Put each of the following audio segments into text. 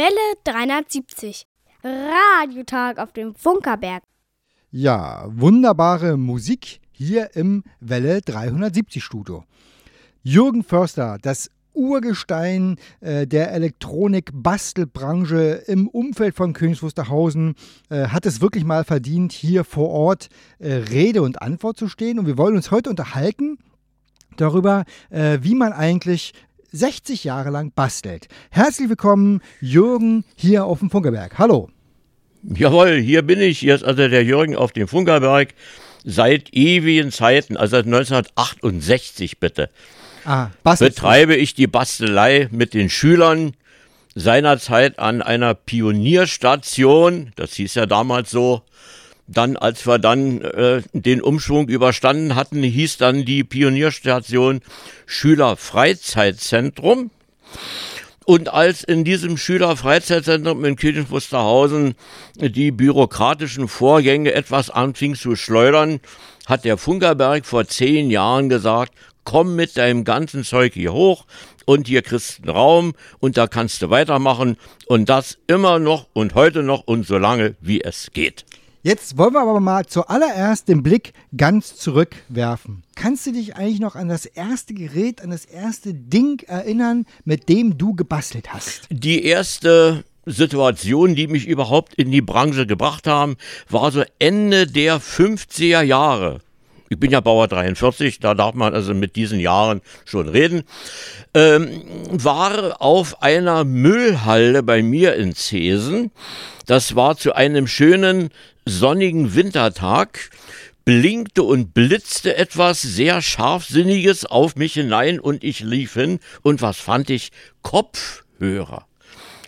Welle 370. Radiotag auf dem Funkerberg. Ja, wunderbare Musik hier im Welle 370 Studio. Jürgen Förster, das Urgestein äh, der Elektronik-Bastelbranche im Umfeld von Königs Wusterhausen, äh, hat es wirklich mal verdient, hier vor Ort äh, Rede und Antwort zu stehen. Und wir wollen uns heute unterhalten darüber, äh, wie man eigentlich 60 Jahre lang bastelt. Herzlich willkommen, Jürgen, hier auf dem Funkerberg. Hallo. Jawohl, hier bin ich. Hier ist also der Jürgen auf dem Funkerberg seit ewigen Zeiten, also seit 1968 bitte. Ah, betreibe ich die Bastelei mit den Schülern seinerzeit an einer Pionierstation, das hieß ja damals so, dann, als wir dann äh, den Umschwung überstanden hatten, hieß dann die Pionierstation Schülerfreizeitzentrum. Und als in diesem Schülerfreizeitzentrum in Kirchen Wusterhausen die bürokratischen Vorgänge etwas anfing zu schleudern, hat der Funkerberg vor zehn Jahren gesagt, komm mit deinem ganzen Zeug hier hoch und hier kriegst du einen Raum und da kannst du weitermachen und das immer noch und heute noch und so lange wie es geht. Jetzt wollen wir aber mal zuallererst den Blick ganz zurückwerfen. Kannst du dich eigentlich noch an das erste Gerät, an das erste Ding erinnern, mit dem du gebastelt hast? Die erste Situation, die mich überhaupt in die Branche gebracht haben, war so Ende der 50er Jahre. Ich bin ja Bauer 43, da darf man also mit diesen Jahren schon reden. Ähm, war auf einer Müllhalde bei mir in Zesen. Das war zu einem schönen sonnigen Wintertag blinkte und blitzte etwas sehr Scharfsinniges auf mich hinein und ich lief hin und was fand ich? Kopfhörer.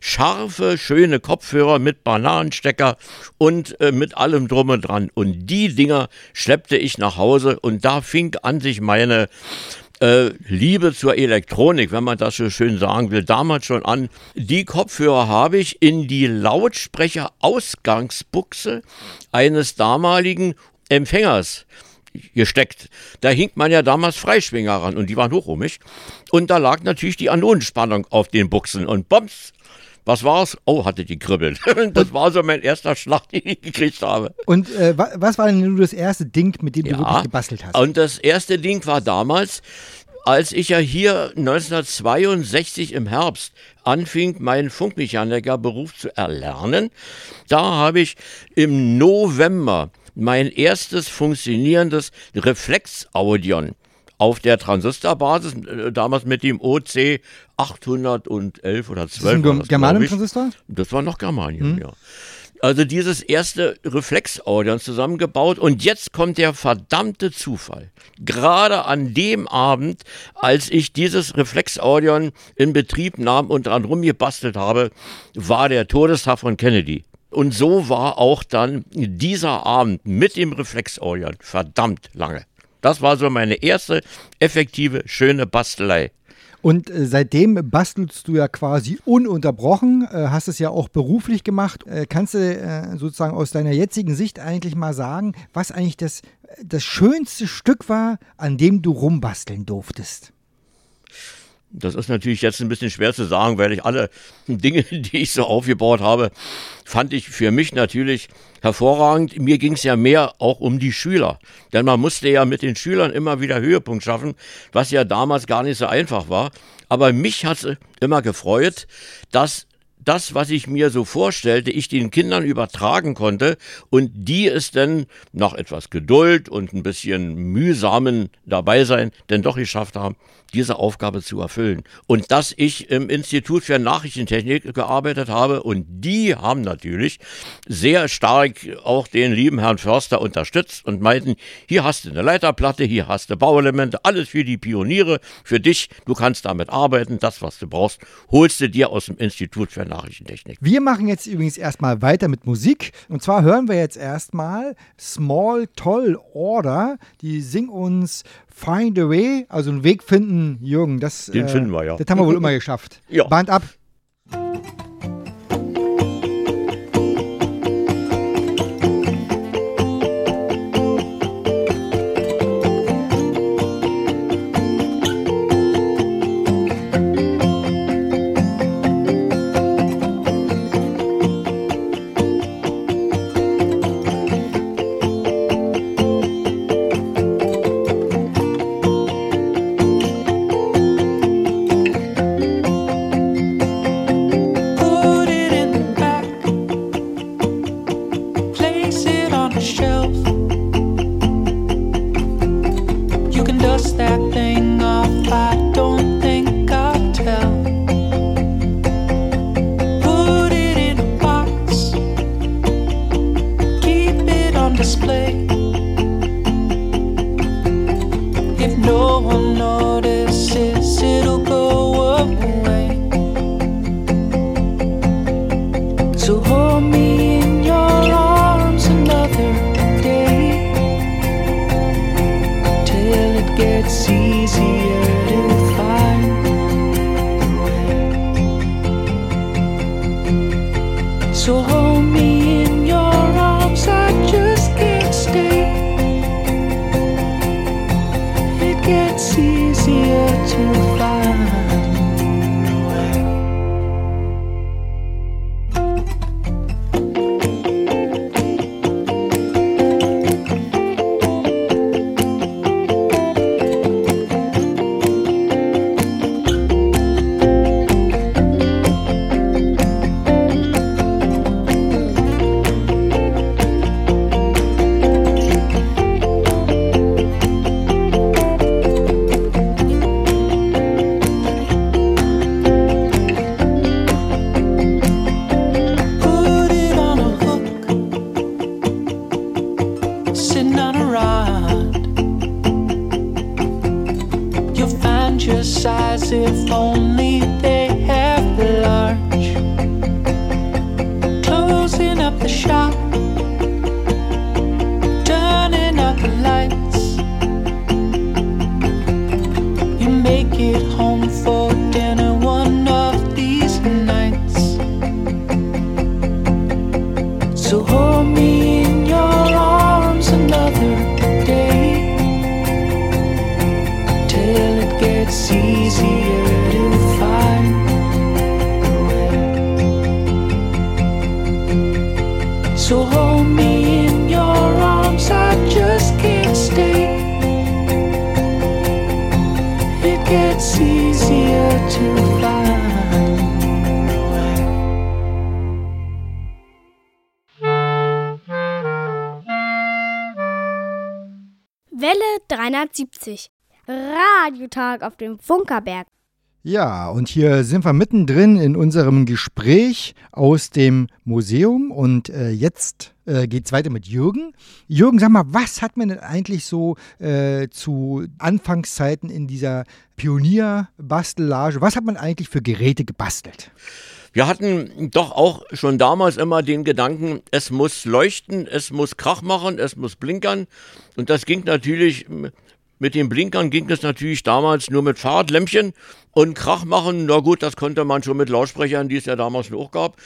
Scharfe, schöne Kopfhörer mit Bananenstecker und äh, mit allem drum und dran. Und die Dinger schleppte ich nach Hause und da fing an sich meine äh, Liebe zur Elektronik, wenn man das so schön sagen will, damals schon an. Die Kopfhörer habe ich in die Lautsprecherausgangsbuchse eines damaligen Empfängers gesteckt. Da hing man ja damals Freischwinger ran und die waren hochrummig. Und da lag natürlich die Anonenspannung auf den Buchsen und bombs, was war's? Oh, hatte die kribbelt. Das war so mein erster Schlag, den ich gekriegt habe. Und äh, was war denn nur das erste Ding, mit dem ja, du wirklich gebastelt hast? Und das erste Ding war damals, als ich ja hier 1962 im Herbst anfing, meinen Funkmechanikerberuf zu erlernen, da habe ich im November mein erstes funktionierendes Reflexaudion auf der Transistorbasis, äh, damals mit dem OC 811 oder 12. Das ist ein Germanium-Transistor? Das war noch Germanium, hm. ja. Also dieses erste Reflexaudion zusammengebaut und jetzt kommt der verdammte Zufall. Gerade an dem Abend, als ich dieses Reflexaudion in Betrieb nahm und dran rumgebastelt habe, war der Todestag von Kennedy. Und so war auch dann dieser Abend mit dem Reflexaudion verdammt lange. Das war so meine erste effektive, schöne Bastelei. Und äh, seitdem bastelst du ja quasi ununterbrochen, äh, hast es ja auch beruflich gemacht. Äh, kannst du sozusagen aus deiner jetzigen Sicht eigentlich mal sagen, was eigentlich das, das schönste Stück war, an dem du rumbasteln durftest? Das ist natürlich jetzt ein bisschen schwer zu sagen, weil ich alle Dinge, die ich so aufgebaut habe, fand ich für mich natürlich hervorragend. Mir ging es ja mehr auch um die Schüler. Denn man musste ja mit den Schülern immer wieder Höhepunkt schaffen, was ja damals gar nicht so einfach war. Aber mich hat es immer gefreut, dass das, was ich mir so vorstellte, ich den Kindern übertragen konnte und die es dann nach etwas Geduld und ein bisschen mühsamen Dabeisein denn doch geschafft haben, diese Aufgabe zu erfüllen. Und dass ich im Institut für Nachrichtentechnik gearbeitet habe und die haben natürlich sehr stark auch den lieben Herrn Förster unterstützt und meinten, hier hast du eine Leiterplatte, hier hast du Bauelemente, alles für die Pioniere, für dich, du kannst damit arbeiten, das, was du brauchst, holst du dir aus dem Institut für Nachrichtentechnik. Wir machen jetzt übrigens erstmal weiter mit Musik. Und zwar hören wir jetzt erstmal Small Toll Order. Die singen uns Find a Way, also einen Weg finden, Jürgen. Das, Den äh, finden wir, ja. Das haben wir wohl immer geschafft. Ja. Band ab. 1970. Radiotag auf dem Funkerberg. Ja, und hier sind wir mittendrin in unserem Gespräch aus dem Museum und äh, jetzt äh, geht es weiter mit Jürgen. Jürgen, sag mal, was hat man denn eigentlich so äh, zu Anfangszeiten in dieser Pionierbastellage, was hat man eigentlich für Geräte gebastelt? Wir hatten doch auch schon damals immer den Gedanken, es muss leuchten, es muss Krach machen, es muss blinkern. Und das ging natürlich, mit den Blinkern ging es natürlich damals nur mit Fahrradlämpchen und Krach machen. Na gut, das konnte man schon mit Lautsprechern, die es ja damals noch gab.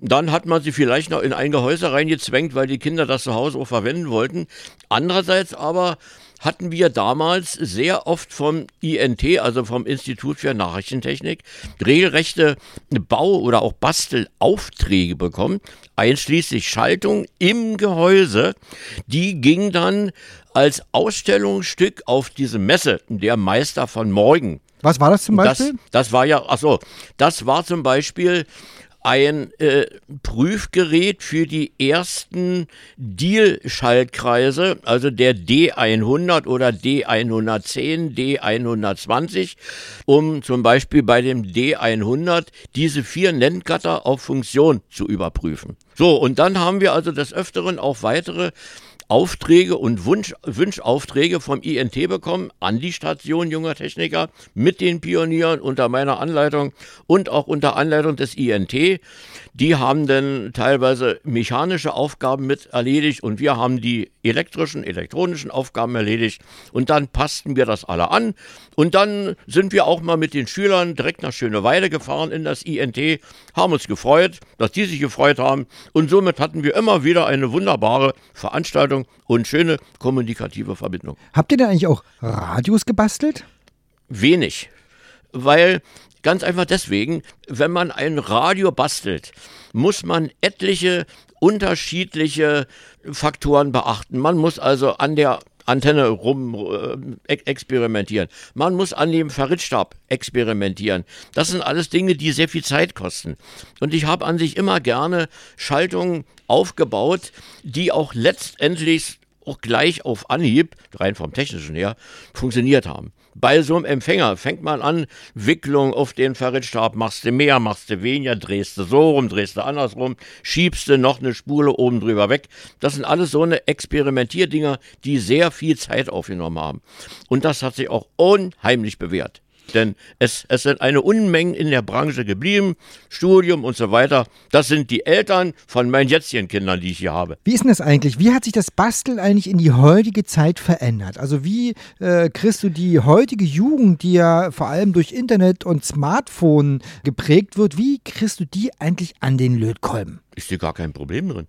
Dann hat man sie vielleicht noch in ein Gehäuse reingezwängt, weil die Kinder das zu Hause auch verwenden wollten. Andererseits aber hatten wir damals sehr oft vom INT, also vom Institut für Nachrichtentechnik, regelrechte Bau- oder auch Bastelaufträge bekommen, einschließlich Schaltung im Gehäuse. Die ging dann als Ausstellungsstück auf diese Messe, der Meister von morgen. Was war das zum Beispiel? Das, das war ja, achso, das war zum Beispiel ein äh, Prüfgerät für die ersten Deal-Schaltkreise, also der D100 oder D110, D120, um zum Beispiel bei dem D100 diese vier Nenngatter auf Funktion zu überprüfen. So, und dann haben wir also des Öfteren auch weitere Aufträge und Wunsch, Wünschaufträge vom INT bekommen an die Station junger Techniker mit den Pionieren unter meiner Anleitung und auch unter Anleitung des INT. Die haben dann teilweise mechanische Aufgaben mit erledigt und wir haben die elektrischen, elektronischen Aufgaben erledigt und dann passten wir das alle an und dann sind wir auch mal mit den Schülern direkt nach Schöneweide gefahren in das INT, haben uns gefreut, dass die sich gefreut haben und somit hatten wir immer wieder eine wunderbare Veranstaltung und schöne kommunikative Verbindung. Habt ihr da eigentlich auch Radios gebastelt? Wenig, weil ganz einfach deswegen, wenn man ein Radio bastelt, muss man etliche unterschiedliche Faktoren beachten. Man muss also an der Antenne rum äh, experimentieren. Man muss an dem Verrittstab experimentieren. Das sind alles Dinge, die sehr viel Zeit kosten. Und ich habe an sich immer gerne Schaltungen aufgebaut, die auch letztendlich auch gleich auf Anhieb, rein vom technischen her, funktioniert haben. Bei so einem Empfänger fängt man an, Wicklung auf den Verrittstab, machst du mehr, machst du weniger, drehst du so rum, drehst du andersrum, schiebst du noch eine Spule oben drüber weg. Das sind alles so eine Experimentierdinger, die sehr viel Zeit aufgenommen haben. Und das hat sich auch unheimlich bewährt. Denn es, es sind eine Unmengen in der Branche geblieben, Studium und so weiter. Das sind die Eltern von meinen jetzigen Kindern, die ich hier habe. Wie ist denn das eigentlich? Wie hat sich das Basteln eigentlich in die heutige Zeit verändert? Also wie äh, kriegst du die heutige Jugend, die ja vor allem durch Internet und Smartphone geprägt wird, wie kriegst du die eigentlich an den Lötkolben? Ist hier gar kein Problem drin.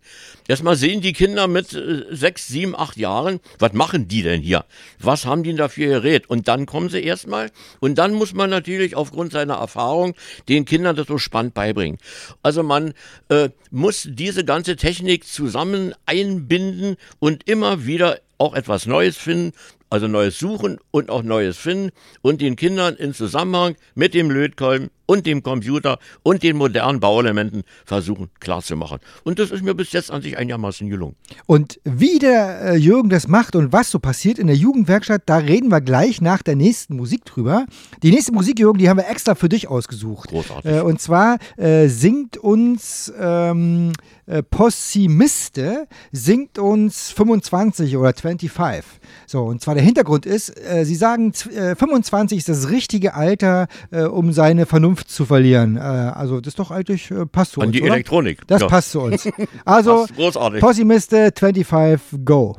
Erstmal sehen die Kinder mit äh, sechs, sieben, acht Jahren, was machen die denn hier? Was haben die denn dafür Gerät? Und dann kommen sie erstmal. Und dann muss man natürlich aufgrund seiner Erfahrung den Kindern das so spannend beibringen. Also man äh, muss diese ganze Technik zusammen einbinden und immer wieder auch etwas Neues finden, also Neues suchen und auch Neues finden und den Kindern in Zusammenhang mit dem Lötkolben und dem Computer und den modernen Bauelementen versuchen klarzumachen. Und das ist mir bis jetzt an sich einigermaßen gelungen. Und wie der äh, Jürgen das macht und was so passiert in der Jugendwerkstatt, da reden wir gleich nach der nächsten Musik drüber. Die nächste Musik, Jürgen, die haben wir extra für dich ausgesucht. Großartig. Äh, und zwar äh, singt uns ähm, äh, Possimiste, singt uns 25 oder 25. So, und zwar der Hintergrund ist, äh, sie sagen, z- äh, 25 ist das richtige Alter, um seine Vernunft zu verlieren. Äh, also das ist doch eigentlich, äh, passt zu An uns, die oder? Elektronik. Das Ja. passt zu uns. Also, Passt großartig. Possimiste 25, go.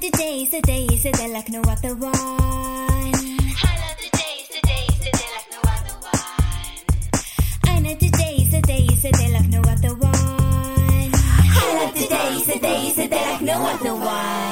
Know the days, the days, the day like no other one. I the days, the days, day like no other one. I know the days, the days, day like no other one. I know the days, the days, the day like no other one.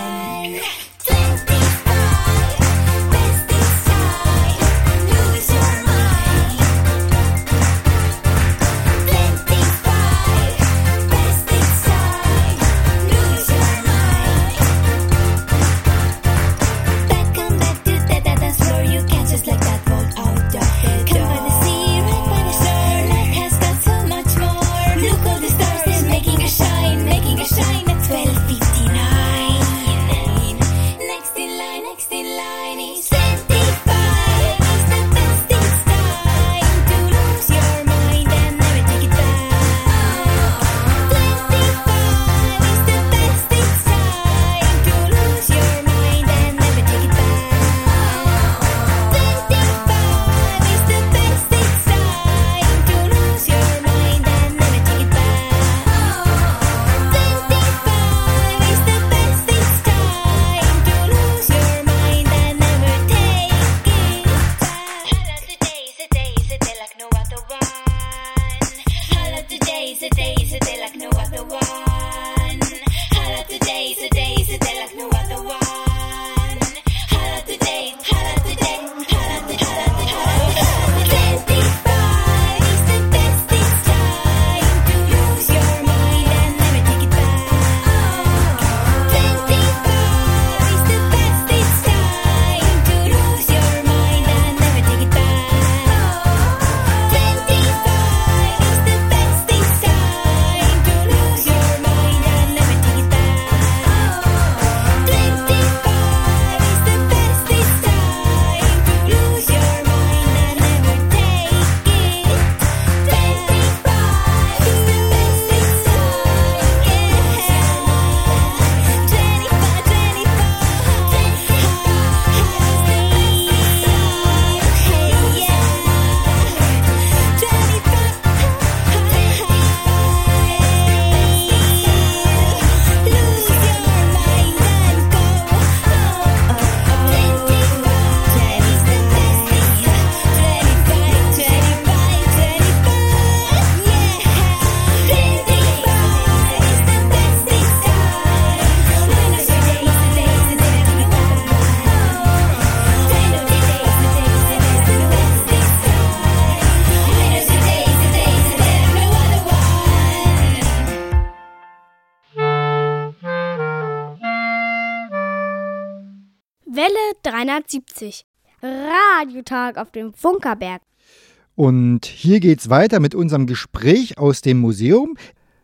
370. Radiotag auf dem Funkerberg. Und hier geht's weiter mit unserem Gespräch aus dem Museum.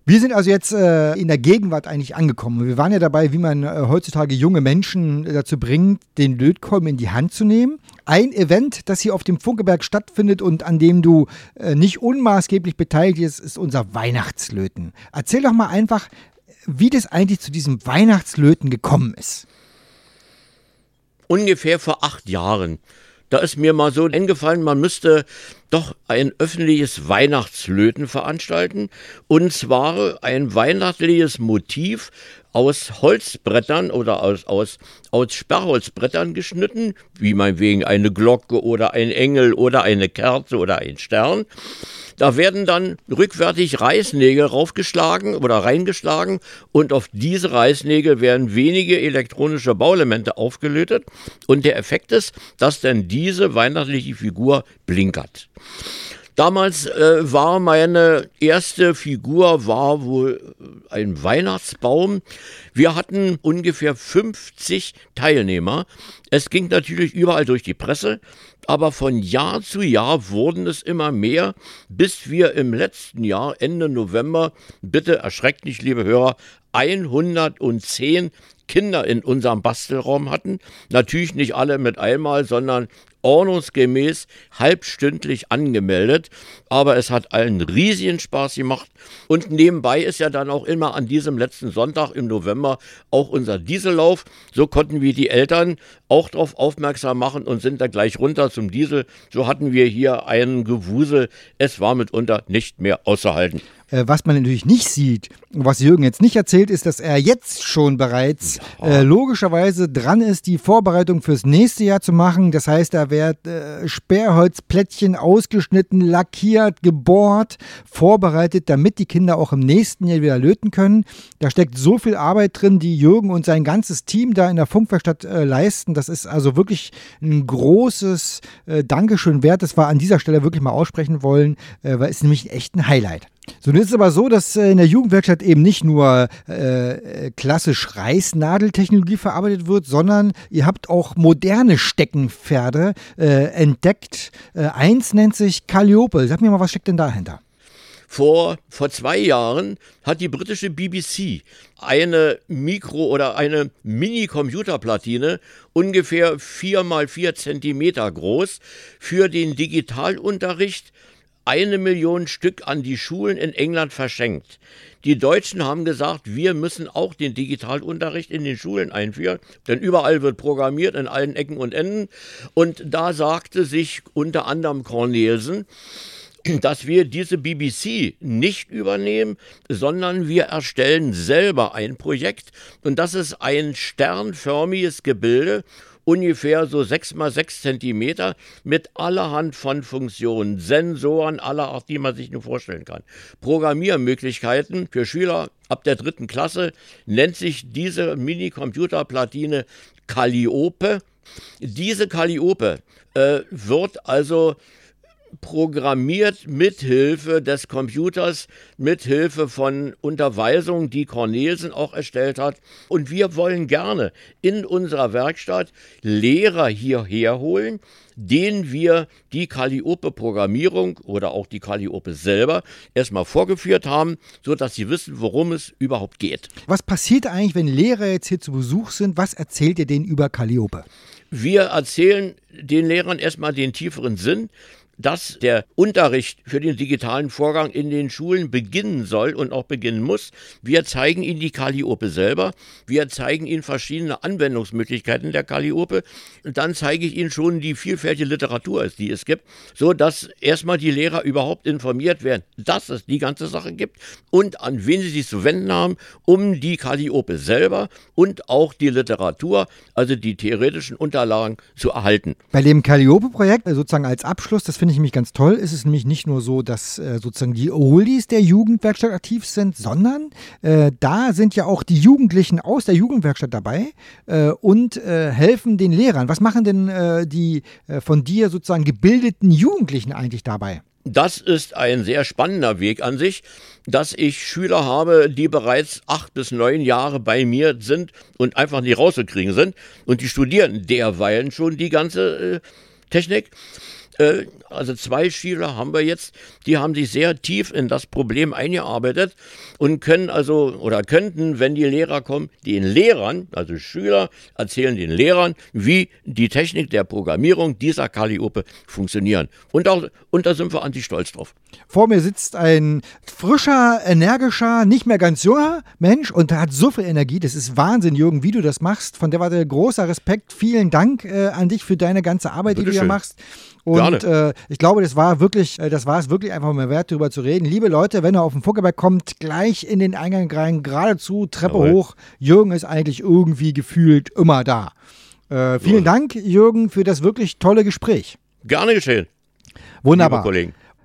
Wir sind also jetzt äh, in der Gegenwart eigentlich angekommen. Wir waren ja dabei, wie man äh, heutzutage junge Menschen dazu bringt, den Lötkolben in die Hand zu nehmen. Ein Event, das hier auf dem Funkeberg stattfindet und an dem du äh, nicht unmaßgeblich beteiligt bist, ist unser Weihnachtslöten. Erzähl doch mal einfach, wie das eigentlich zu diesem Weihnachtslöten gekommen ist. Ungefähr vor acht Jahren Da ist mir mal so eingefallen, man müsste doch ein öffentliches Weihnachtslöten veranstalten. Und zwar ein weihnachtliches Motiv aus Holzbrettern oder aus, aus, aus Sperrholzbrettern geschnitten, wie meinetwegen eine Glocke oder ein Engel oder eine Kerze oder ein Stern. Da werden dann rückwärtig Reißnägel raufgeschlagen oder reingeschlagen und auf diese Reißnägel werden wenige elektronische Bauelemente aufgelötet und der Effekt ist, dass dann diese weihnachtliche Figur blinkert. Damals äh, war meine erste Figur war wohl ein Weihnachtsbaum. Wir hatten ungefähr 50 Teilnehmer. Es ging natürlich überall durch die Presse, aber von Jahr zu Jahr wurden es immer mehr, bis wir im letzten Jahr, Ende November, bitte erschreckt nicht, liebe Hörer, 110 Kinder in unserem Bastelraum hatten. Natürlich nicht alle mit einmal, sondern ordnungsgemäß halbstündlich angemeldet. Aber es hat allen riesigen Spaß gemacht. Und nebenbei ist ja dann auch immer an diesem letzten Sonntag im November auch unser Diesellauf. So konnten wir die Eltern auch darauf aufmerksam machen und sind da gleich runter zum Diesel. So hatten wir hier einen Gewusel. Es war mitunter nicht mehr auszuhalten. Äh, was man natürlich nicht sieht, was Jürgen jetzt nicht erzählt, ist, dass er jetzt schon bereits äh, logischerweise dran ist, die Vorbereitung fürs nächste Jahr zu machen. Das heißt, da wird äh, Sperrholzplättchen ausgeschnitten, lackiert, gebohrt, vorbereitet, damit die Kinder auch im nächsten Jahr wieder löten können. Da steckt so viel Arbeit drin, die Jürgen und sein ganzes Team da in der Funkwerkstatt äh, leisten. Das ist also wirklich ein großes äh, Dankeschön wert, das wir an dieser Stelle wirklich mal aussprechen wollen, äh, weil es nämlich echt ein Highlight. So, nun ist es aber so, dass äh, in der Jugendwerkstatt eben nicht nur äh, klassisch Reißnadeltechnologie verarbeitet wird, sondern ihr habt auch moderne Steckenpferde äh, entdeckt. Äh, eins nennt sich Calliope. Sag mir mal, was steckt denn dahinter? Vor, vor zwei Jahren hat die britische BBC eine Mikro- oder eine Mini-Computerplatine, ungefähr vier mal vier Zentimeter groß, für den Digitalunterricht eine Million Stück an die Schulen in England verschenkt. Die Deutschen haben gesagt, wir müssen auch den Digitalunterricht in den Schulen einführen, denn überall wird programmiert, in allen Ecken und Enden. Und da sagte sich unter anderem Cornelsen, dass wir diese BBC nicht übernehmen, sondern wir erstellen selber ein Projekt. Und das ist ein sternförmiges Gebilde, ungefähr so sechs mal sechs Zentimeter mit allerhand von Funktionen, Sensoren aller Art, die man sich nur vorstellen kann. Programmiermöglichkeiten für Schüler ab der dritten Klasse nennt sich diese Mini-Computerplatine Calliope. Diese Calliope äh, wird also programmiert mithilfe des Computers, mithilfe von Unterweisungen, die Cornelsen auch erstellt hat. Und wir wollen gerne in unserer Werkstatt Lehrer hierher holen, denen wir die Calliope-Programmierung oder auch die Calliope selber erstmal vorgeführt haben, sodass sie wissen, worum es überhaupt geht. Was passiert eigentlich, wenn Lehrer jetzt hier zu Besuch sind? Was erzählt ihr denen über Calliope? Wir erzählen den Lehrern erstmal den tieferen Sinn, dass der Unterricht für den digitalen Vorgang in den Schulen beginnen soll und auch beginnen muss. Wir zeigen Ihnen die Calliope selber. Wir zeigen Ihnen verschiedene Anwendungsmöglichkeiten der Calliope. Und dann zeige ich Ihnen schon die vielfältige Literatur, die es gibt, so dass erstmal die Lehrer überhaupt informiert werden, dass es die ganze Sache gibt und an wen sie sich zu wenden haben, um die Calliope selber und auch die Literatur, also die theoretischen Unterlagen zu erhalten. Bei dem Calliope-Projekt, äh, sozusagen als Abschluss, das finde ich nämlich ganz toll, ist es nämlich nicht nur so, dass äh, sozusagen die Oldies der Jugendwerkstatt aktiv sind, sondern äh, da sind ja auch die Jugendlichen aus der Jugendwerkstatt dabei äh, und äh, helfen den Lehrern. Was machen denn äh, die äh, von dir sozusagen gebildeten Jugendlichen eigentlich dabei? Das ist ein sehr spannender Weg an sich, dass ich Schüler habe, die bereits acht bis neun Jahre bei mir sind und einfach nicht rauszukriegen sind. Und die studieren derweilen schon die ganze Technik. Also zwei Schüler haben wir jetzt, die haben sich sehr tief in das Problem eingearbeitet und können also oder könnten, wenn die Lehrer kommen, den Lehrern, also Schüler, erzählen den Lehrern, wie die Technik der Programmierung dieser Calliope funktionieren. Und, auch, und da sind wir an die stolz drauf. Vor mir sitzt ein frischer, energischer, nicht mehr ganz junger Mensch und der hat so viel Energie. Das ist Wahnsinn, Jürgen, wie du das machst. Von der war der großer Respekt. Vielen Dank äh, an dich für deine ganze Arbeit, die du hier machst. Und äh, ich glaube, das war wirklich, äh, das war es wirklich einfach mal wert, darüber zu reden. Liebe Leute, wenn ihr auf den Fuckelberg kommt, gleich in den Eingang rein, geradezu, Treppe Jawohl. hoch. Jürgen ist eigentlich irgendwie gefühlt immer da. Äh, vielen So. Dank, Jürgen, für das wirklich tolle Gespräch. Gerne geschehen, liebe Wunderbar. Kollegen.